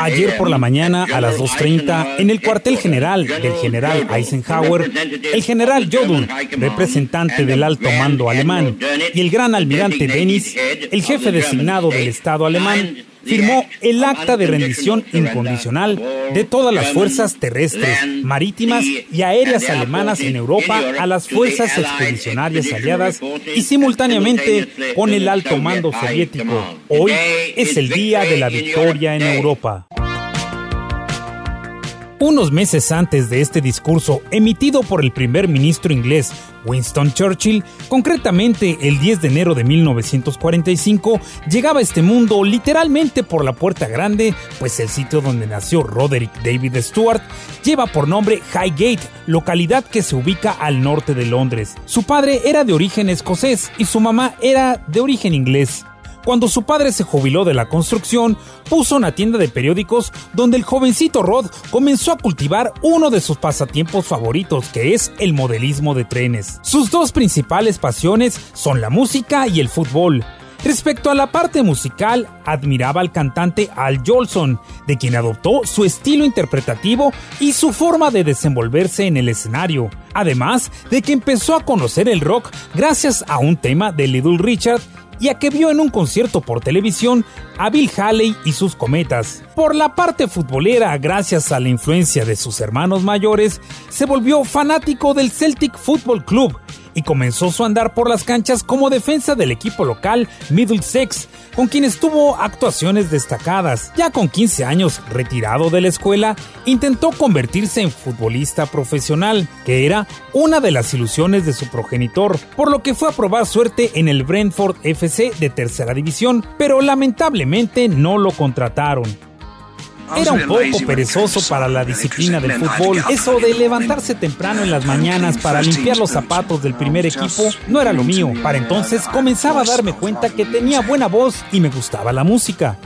Ayer por la mañana a las 2.30, en el cuartel general del general Eisenhower, el general Jodl, representante del alto mando alemán, y el gran almirante Denis, el jefe designado del Estado alemán, firmó el acta de rendición incondicional de todas las fuerzas terrestres, marítimas y aéreas alemanas en Europa a las fuerzas expedicionarias aliadas y simultáneamente con el alto mando soviético. Hoy es el día de la victoria en Europa. Unos meses antes de este discurso emitido por el primer ministro inglés Winston Churchill, concretamente el 10 de enero de 1945, llegaba a este mundo literalmente por la puerta grande, pues el sitio donde nació Roderick David Stewart lleva por nombre Highgate, localidad que se ubica al norte de Londres. Su padre era de origen escocés y su mamá era de origen inglés. Cuando su padre se jubiló de la construcción, puso una tienda de periódicos donde el jovencito Rod comenzó a cultivar uno de sus pasatiempos favoritos, que es el modelismo de trenes. Sus dos principales pasiones son la música y el fútbol. Respecto a la parte musical, admiraba al cantante Al Jolson, de quien adoptó su estilo interpretativo y su forma de desenvolverse en el escenario, además de que empezó a conocer el rock gracias a un tema de Little Richard y a que vio en un concierto por televisión a Bill Haley y sus cometas. Por la parte futbolera, gracias a la influencia de sus hermanos mayores, se volvió fanático del Celtic Football Club y comenzó su andar por las canchas como defensa del equipo local Middlesex, con quienes tuvo actuaciones destacadas. Ya con 15 años retirado de la escuela, intentó convertirse en futbolista profesional, que era una de las ilusiones de su progenitor, por lo que fue a probar suerte en el Brentford FC de tercera división, pero lamentablemente no lo contrataron. Era un poco perezoso para la disciplina del fútbol. Eso de levantarse temprano en las mañanas para limpiar los zapatos del primer equipo no era lo mío. Para entonces comenzaba a darme cuenta que tenía buena voz y me gustaba la música.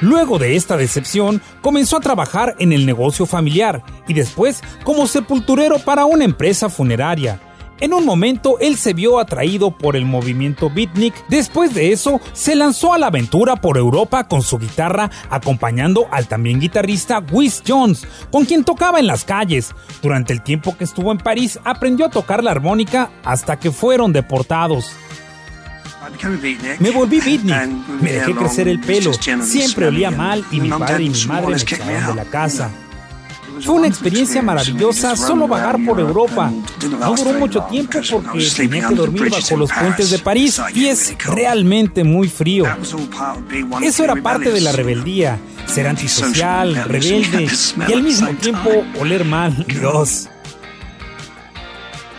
Luego de esta decepción, comenzó a trabajar en el negocio familiar y después como sepulturero para una empresa funeraria. En un momento él se vio atraído por el movimiento beatnik, después de eso se lanzó a la aventura por Europa con su guitarra acompañando al también guitarrista Wes Jones, con quien tocaba en las calles. Durante el tiempo que estuvo en París aprendió a tocar la armónica hasta que fueron deportados. Me volví beatnik, me dejé crecer el pelo, siempre olía mal y mi padre y mi madre me echaban de la casa. Fue una experiencia maravillosa solo vagar por Europa. No duró mucho tiempo porque tenía que dormir bajo los puentes de París y es realmente muy frío. Eso era parte de la rebeldía, ser antisocial, rebelde y al mismo tiempo oler mal. Dios.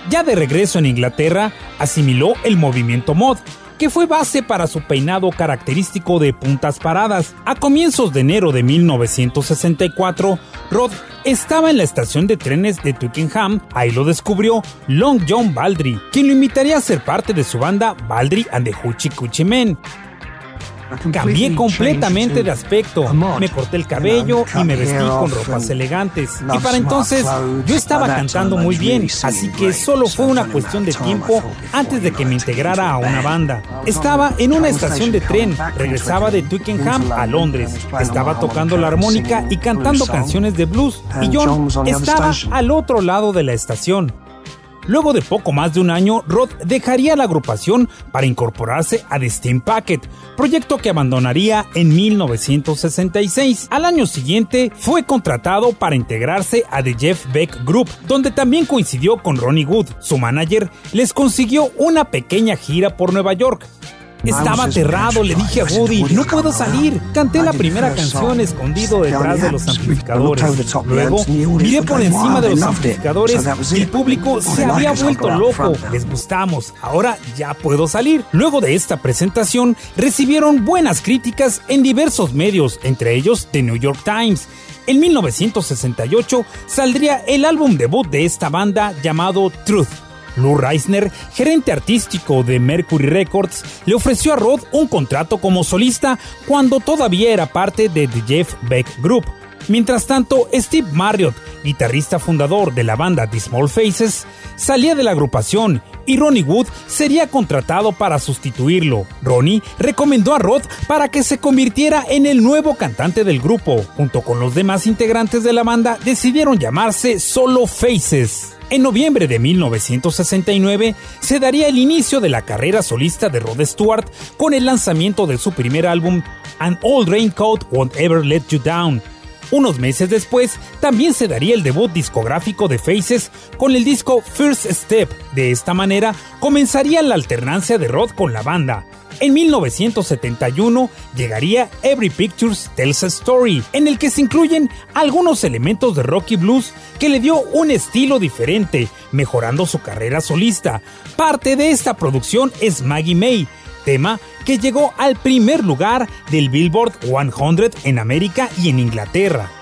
Ya de regreso en Inglaterra, asimiló el movimiento mod, que fue base para su peinado característico de puntas paradas. A comienzos de enero de 1964, Rod estaba en la estación de trenes de Twickenham, ahí lo descubrió Long John Baldry, quien lo invitaría a ser parte de su banda Baldry and the Hoochie Coochie Men. Cambié completamente de aspecto, me corté el cabello y me vestí con ropas elegantes. Y para entonces yo estaba cantando muy bien, así que solo fue una cuestión de tiempo antes de que me integrara a una banda. Estaba en una estación de tren, regresaba de Twickenham a Londres, estaba tocando la armónica y cantando canciones de blues. Y John estaba al otro lado de la estación. Luego de poco más de un año, Rod dejaría la agrupación para incorporarse a The Steam Packet, proyecto que abandonaría en 1966. Al año siguiente, fue contratado para integrarse a The Jeff Beck Group, donde también coincidió con Ronnie Wood. Su manager les consiguió una pequeña gira por Nueva York, Estaba aterrado, le dije a Woody, no puedo salir. Canté la primera canción escondido detrás de los amplificadores. Luego miré por encima de los amplificadores y el público se había vuelto loco. Les gustamos. Ahora ya puedo salir. Luego de esta presentación recibieron buenas críticas en diversos medios, entre ellos The New York Times. En 1968 saldría el álbum debut de esta banda llamado Truth. Lou Reisner, gerente artístico de Mercury Records, le ofreció a Rod un contrato como solista cuando todavía era parte de The Jeff Beck Group. Mientras tanto, Steve Marriott, guitarrista fundador de la banda The Small Faces, salía de la agrupación y Ronnie Wood sería contratado para sustituirlo. Ronnie recomendó a Rod para que se convirtiera en el nuevo cantante del grupo. Junto con los demás integrantes de la banda, decidieron llamarse Solo Faces. En noviembre de 1969 se daría el inicio de la carrera solista de Rod Stewart con el lanzamiento de su primer álbum An Old Raincoat Won't Ever Let You Down, unos meses después, también se daría el debut discográfico de Faces con el disco First Step. De esta manera, comenzaría la alternancia de Rod con la banda. En 1971 llegaría Every Pictures Tells a Story, en el que se incluyen algunos elementos de rock y blues que le dio un estilo diferente, mejorando su carrera solista. Parte de esta producción es Maggie May, tema que llegó al primer lugar del Billboard 100 en América y en Inglaterra.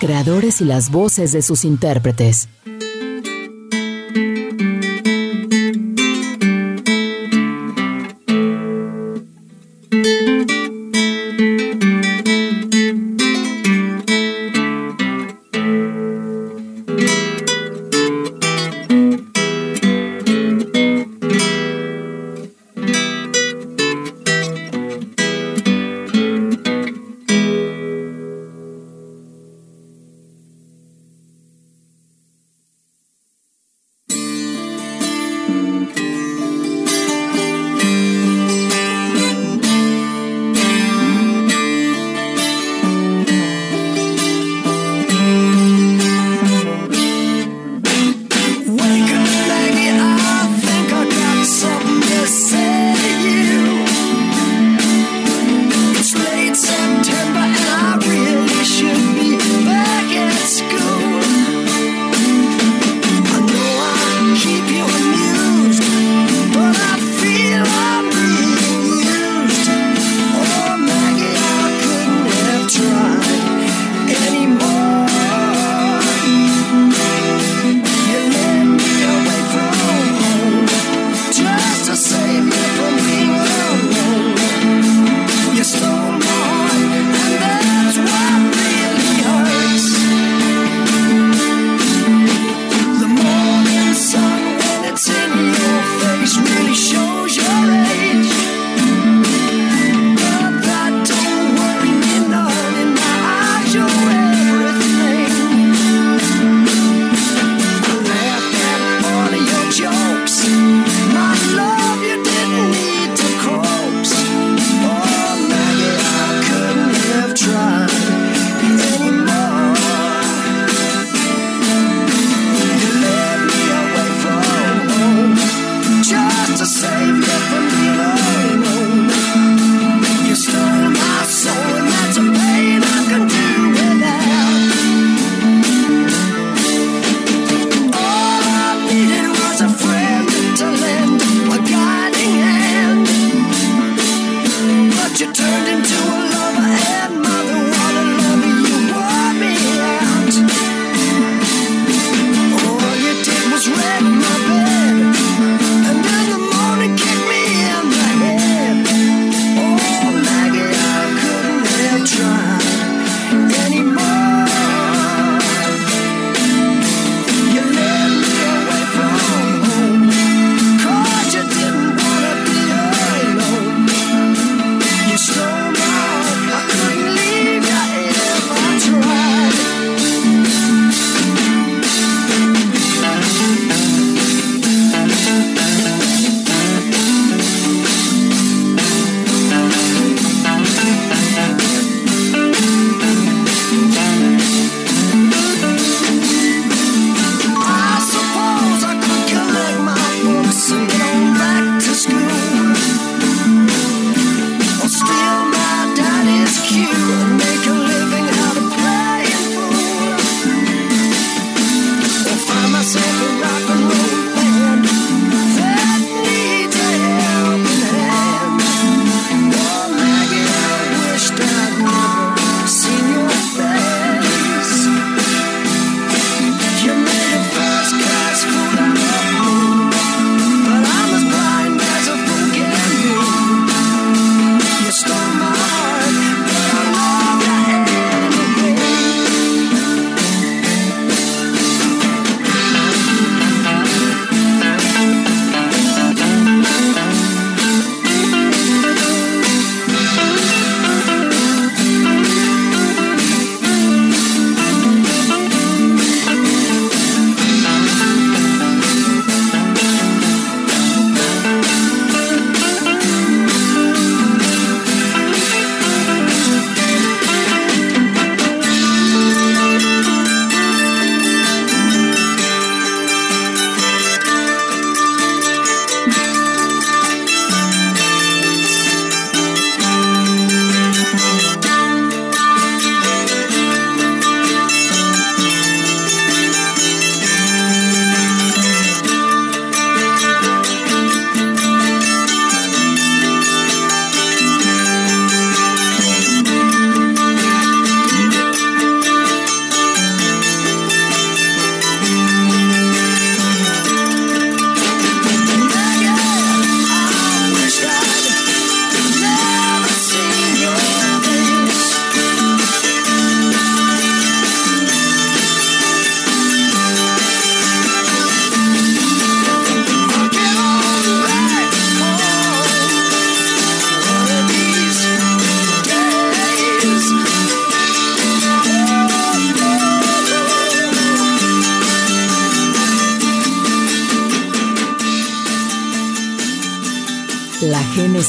Creadores y las voces de sus intérpretes.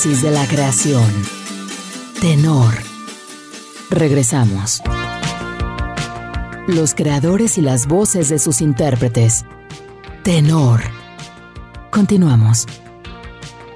De la creación. Tenor. Regresamos. Los creadores y las voces de sus intérpretes. Tenor. Continuamos.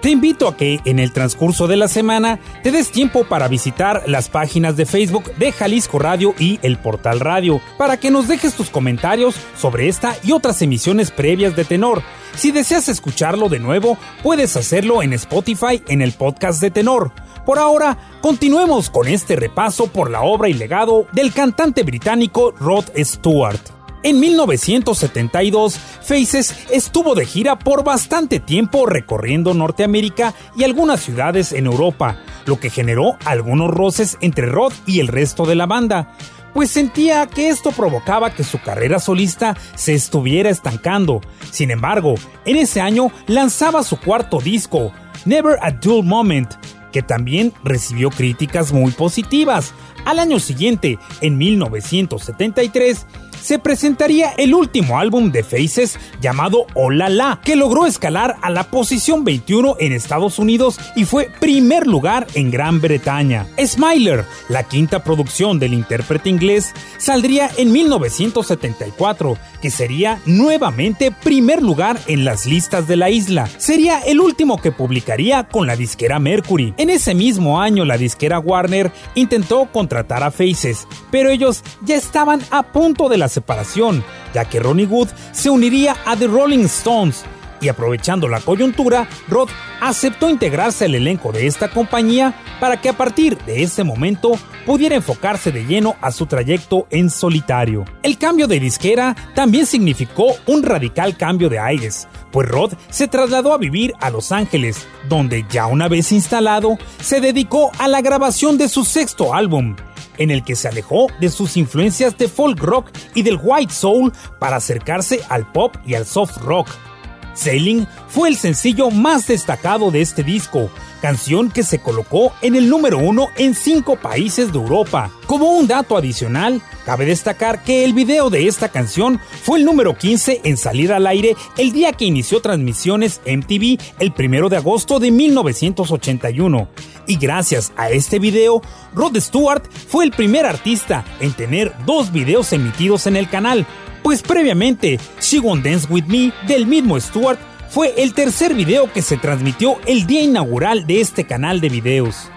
Te invito a que en el transcurso de la semana te des tiempo para visitar las páginas de Facebook de Jalisco Radio y el Portal Radio, para que nos dejes tus comentarios sobre esta y otras emisiones previas de Tenor. Si deseas escucharlo de nuevo, puedes hacerlo en Spotify en el podcast de Tenor. Por ahora, continuemos con este repaso por la obra y legado del cantante británico Rod Stewart. En 1972, Faces estuvo de gira por bastante tiempo recorriendo Norteamérica y algunas ciudades en Europa, lo que generó algunos roces entre Rod y el resto de la banda, pues sentía que esto provocaba que su carrera solista se estuviera estancando. Sin embargo, en ese año lanzaba su cuarto disco, Never a Dull Moment, que también recibió críticas muy positivas. Al año siguiente, en 1973, se presentaría el último álbum de Faces llamado Hola La, que logró escalar a la posición 21 en Estados Unidos y fue primer lugar en Gran Bretaña. Smiler, la quinta producción del intérprete inglés, saldría en 1974, que sería nuevamente primer lugar en las listas de la isla. Sería el último que publicaría con la disquera Mercury. En ese mismo año la disquera Warner intentó contratar a Faces, pero ellos ya estaban a punto de la separación, ya que Ronnie Wood se uniría a The Rolling Stones y aprovechando la coyuntura, Rod aceptó integrarse al elenco de esta compañía para que a partir de ese momento pudiera enfocarse de lleno a su trayecto en solitario. El cambio de disquera también significó un radical cambio de aires, pues Rod se trasladó a vivir a Los Ángeles, donde ya una vez instalado, se dedicó a la grabación de su sexto álbum, en el que se alejó de sus influencias de folk rock y del white soul para acercarse al pop y al soft rock. Sailing fue el sencillo más destacado de este disco, canción que se colocó en el número uno en cinco países de Europa. Como un dato adicional, cabe destacar que el video de esta canción fue el número 15 en salir al aire el día que inició transmisiones MTV el 1 de agosto de 1981. Y gracias a este video, Rod Stewart fue el primer artista en tener dos videos emitidos en el canal, pues previamente She Won't Dance With Me del mismo Stewart fue el tercer video que se transmitió el día inaugural de este canal de videos.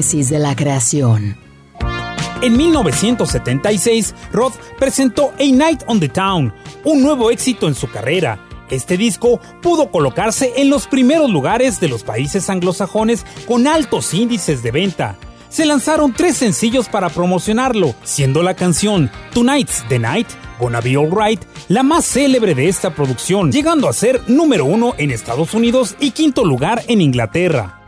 De la creación. En 1976, Roth presentó A Night on the Town, un nuevo éxito en su carrera. Este disco pudo colocarse en los primeros lugares de los países anglosajones con altos índices de venta. Se lanzaron tres sencillos para promocionarlo, siendo la canción Tonight's the Night, Gonna Be Alright, la más célebre de esta producción, llegando a ser número uno en Estados Unidos y quinto lugar en Inglaterra.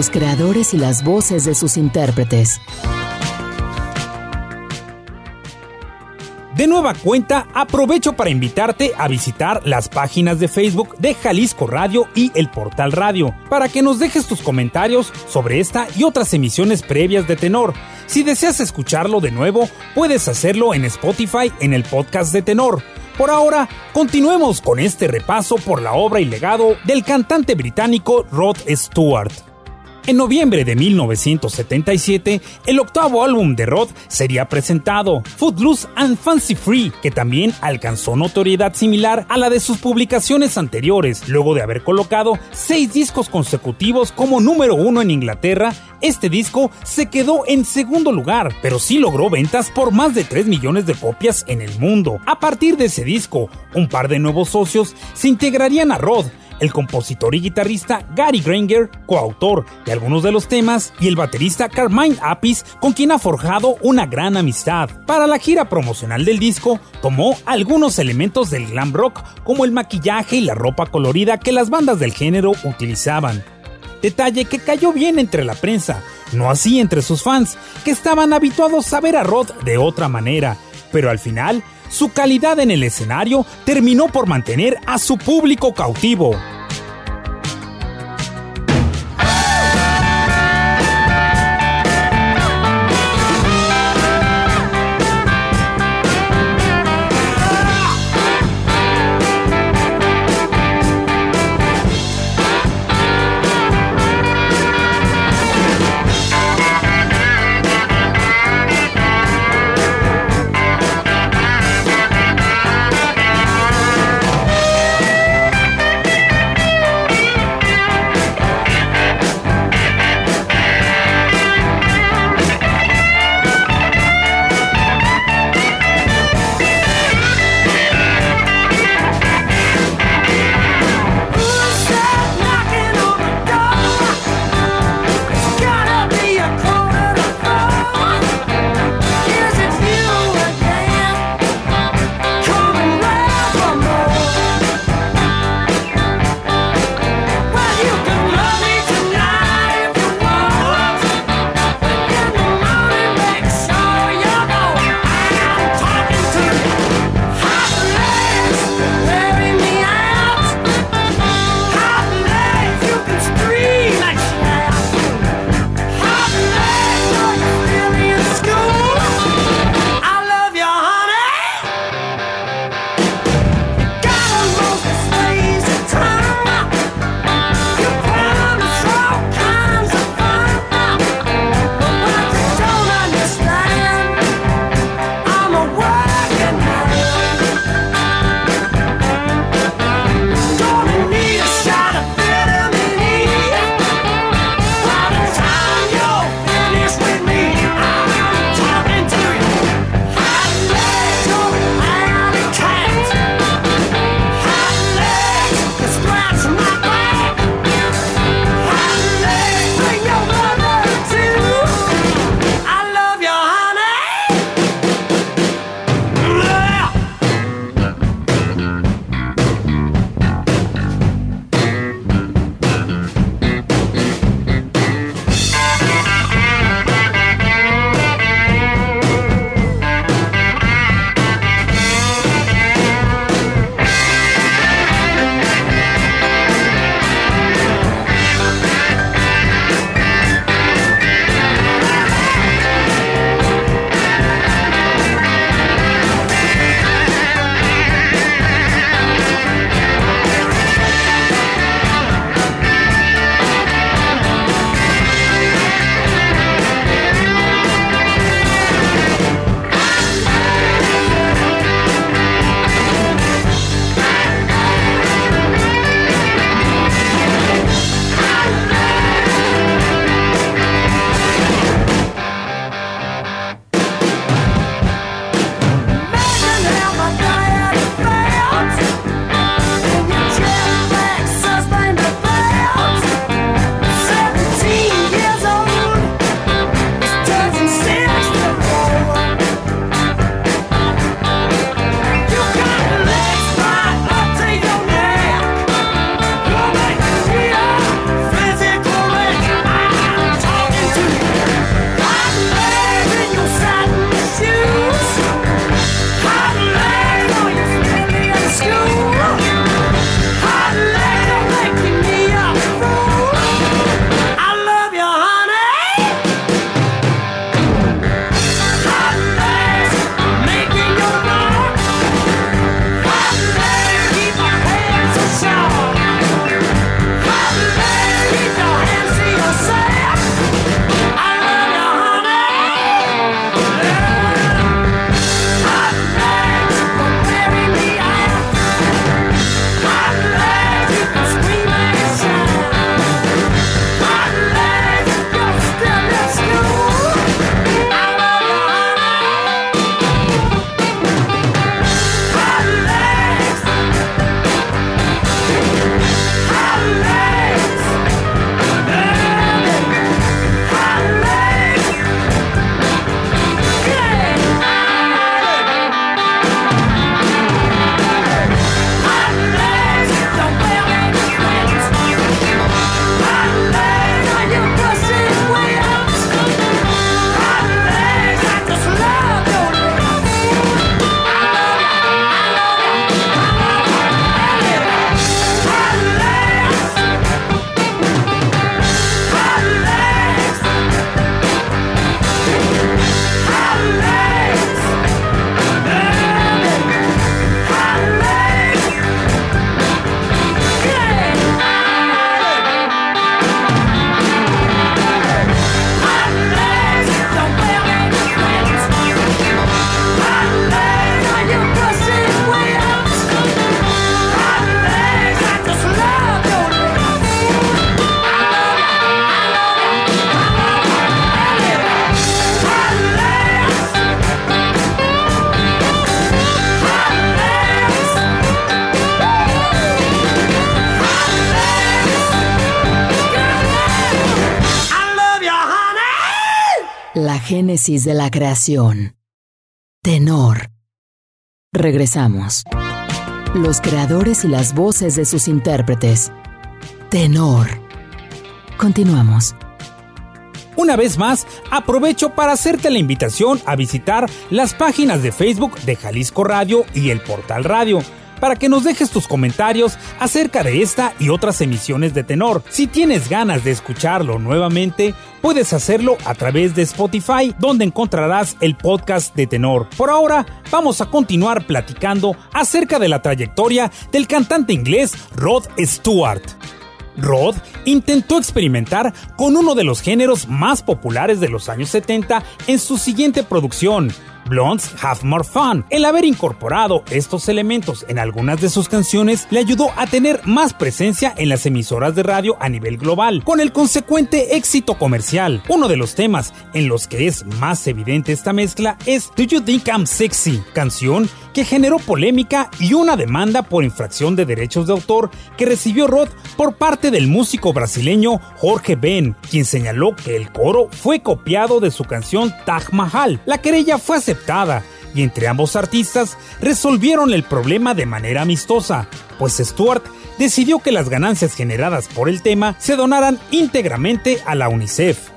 Los creadores y las voces de sus intérpretes. De nueva cuenta, aprovecho para invitarte a visitar las páginas de Facebook de Jalisco Radio y el Portal Radio, para que nos dejes tus comentarios sobre esta y otras emisiones previas de Tenor. Si deseas escucharlo de nuevo, puedes hacerlo en Spotify en el podcast de Tenor. Por ahora, continuemos con este repaso por la obra y legado del cantante británico Rod Stewart. En noviembre de 1977, el octavo álbum de Rod sería presentado, Footloose and Fancy Free, que también alcanzó notoriedad similar a la de sus publicaciones anteriores, luego de haber colocado seis discos consecutivos como número uno en Inglaterra. Este disco se quedó en segundo lugar, pero sí logró ventas por más de 3 millones de copias en el mundo. A partir de ese disco, un par de nuevos socios se integrarían a Rod, el compositor y guitarrista Gary Granger, coautor de algunos de los temas, y el baterista Carmine Apis, con quien ha forjado una gran amistad. Para la gira promocional del disco, tomó algunos elementos del glam rock, como el maquillaje y la ropa colorida que las bandas del género utilizaban. Detalle que cayó bien entre la prensa, no así entre sus fans, que estaban habituados a ver a Rod de otra manera, pero al final, su calidad en el escenario terminó por mantener a su público cautivo. Génesis de la creación. Tenor. Regresamos. Los creadores y las voces de sus intérpretes. Tenor. Continuamos. Una vez más, aprovecho para hacerte la invitación a visitar las páginas de Facebook de Jalisco Radio y el Portal Radio para que nos dejes tus comentarios acerca de esta y otras emisiones de tenor. Si tienes ganas de escucharlo nuevamente, puedes hacerlo a través de Spotify, donde encontrarás el podcast de tenor. Por ahora, vamos a continuar platicando acerca de la trayectoria del cantante inglés Rod Stewart. Rod intentó experimentar con uno de los géneros más populares de los años 70 en su siguiente producción, Blondes Have More Fun. El haber incorporado estos elementos en algunas de sus canciones le ayudó a tener más presencia en las emisoras de radio a nivel global, con el consecuente éxito comercial. Uno de los temas en los que es más evidente esta mezcla es Do You Think I'm Sexy, canción que generó polémica y una demanda por infracción de derechos de autor que recibió Rod por parte del músico brasileño Jorge Ben, quien señaló que el coro fue copiado de su canción Taj Mahal. La querella fue aceptada y entre ambos artistas resolvieron el problema de manera amistosa, pues Stewart decidió que las ganancias generadas por el tema se donaran íntegramente a la UNICEF.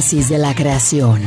De la creación.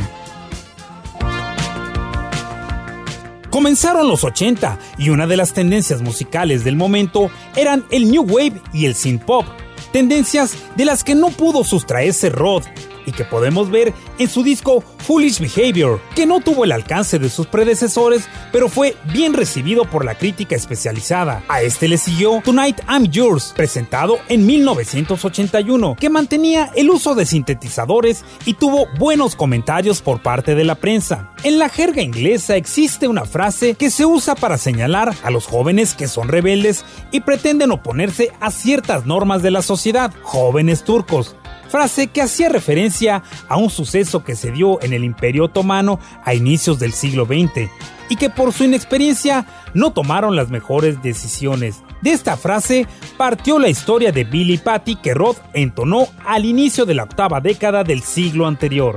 Comenzaron los 80 y una de las tendencias musicales del momento eran el New Wave y el Synth Pop, tendencias de las que no pudo sustraerse Rod y que podemos ver en su disco Foolish Behavior, que no tuvo el alcance de sus predecesores, pero fue bien recibido por la crítica especializada. A este le siguió Tonight I'm Yours, presentado en 1981, que mantenía el uso de sintetizadores y tuvo buenos comentarios por parte de la prensa. En la jerga inglesa existe una frase que se usa para señalar a los jóvenes que son rebeldes y pretenden oponerse a ciertas normas de la sociedad, jóvenes turcos frase que hacía referencia a un suceso que se dio en el Imperio Otomano a inicios del siglo XX y que por su inexperiencia no tomaron las mejores decisiones. De esta frase partió la historia de Billy Patty que Roth entonó al inicio de la octava década del siglo anterior.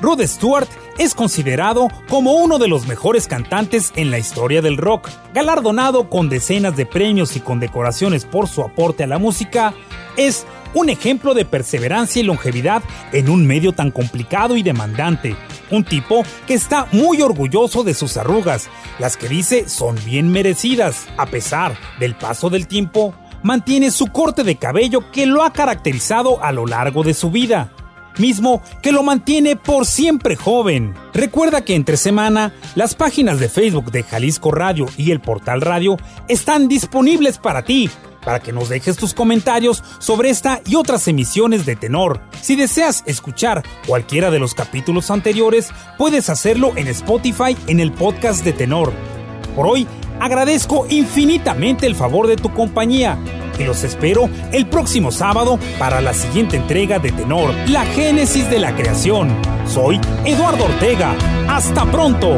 Rod Stewart es considerado como uno de los mejores cantantes en la historia del rock. Galardonado con decenas de premios y condecoraciones por su aporte a la música, es un ejemplo de perseverancia y longevidad en un medio tan complicado y demandante. Un tipo que está muy orgulloso de sus arrugas, las que dice son bien merecidas. A pesar del paso del tiempo, mantiene su corte de cabello que lo ha caracterizado a lo largo de su vida mismo que lo mantiene por siempre joven. Recuerda que entre semana las páginas de Facebook de Jalisco Radio y el portal Radio están disponibles para ti, para que nos dejes tus comentarios sobre esta y otras emisiones de Tenor. Si deseas escuchar cualquiera de los capítulos anteriores, puedes hacerlo en Spotify en el podcast de Tenor. Por hoy, agradezco infinitamente el favor de tu compañía y los espero el próximo sábado para la siguiente entrega de Tenor, la génesis de la creación. Soy Eduardo Ortega. Hasta pronto.